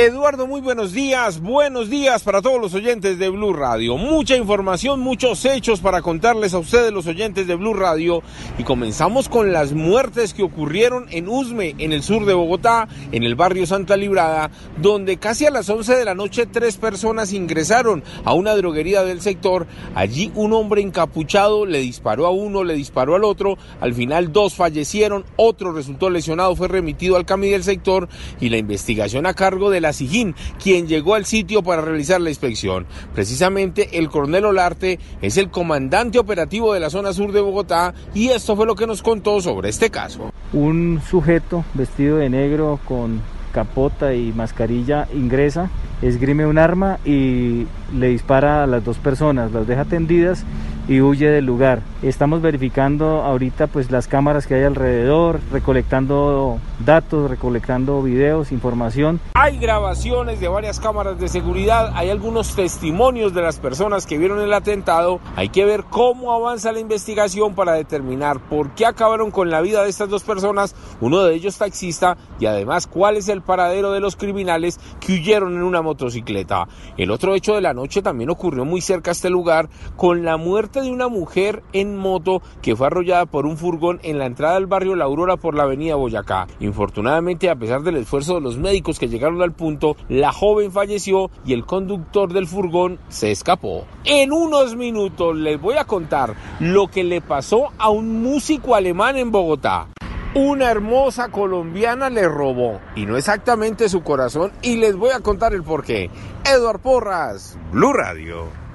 Eduardo, muy buenos días, buenos días para todos los oyentes de Blue Radio. Mucha información, muchos hechos para contarles a ustedes los oyentes de Blue Radio. Y comenzamos con las muertes que ocurrieron en Usme, en el sur de Bogotá, en el barrio Santa Librada, donde casi a las 11 de la noche tres personas ingresaron a una droguería del sector. Allí un hombre encapuchado le disparó a uno, le disparó al otro. Al final dos fallecieron, otro resultó lesionado, fue remitido al CAMI del sector y la investigación a cargo de la Sijín, quien llegó al sitio para realizar la inspección. Precisamente el coronel Olarte es el comandante operativo de la zona sur de Bogotá y esto fue lo que nos contó sobre este caso. Un sujeto vestido de negro con capota y mascarilla ingresa, esgrime un arma y le dispara a las dos personas, las deja tendidas y huye del lugar. Estamos verificando ahorita pues las cámaras que hay alrededor, recolectando datos, recolectando videos, información. Hay grabaciones de varias cámaras de seguridad, hay algunos testimonios de las personas que vieron el atentado. Hay que ver cómo avanza la investigación para determinar por qué acabaron con la vida de estas dos personas, uno de ellos taxista y además cuál es el paradero de los criminales que huyeron en una motocicleta. El otro hecho de la noche también ocurrió muy cerca a este lugar con la muerte de una mujer en moto que fue arrollada por un furgón en la entrada del barrio La Aurora por la avenida Boyacá. Infortunadamente, a pesar del esfuerzo de los médicos que llegaron al punto, la joven falleció y el conductor del furgón se escapó. En unos minutos les voy a contar lo que le pasó a un músico alemán en Bogotá. Una hermosa colombiana le robó, y no exactamente su corazón, y les voy a contar el porqué. Eduard Porras, Blue Radio.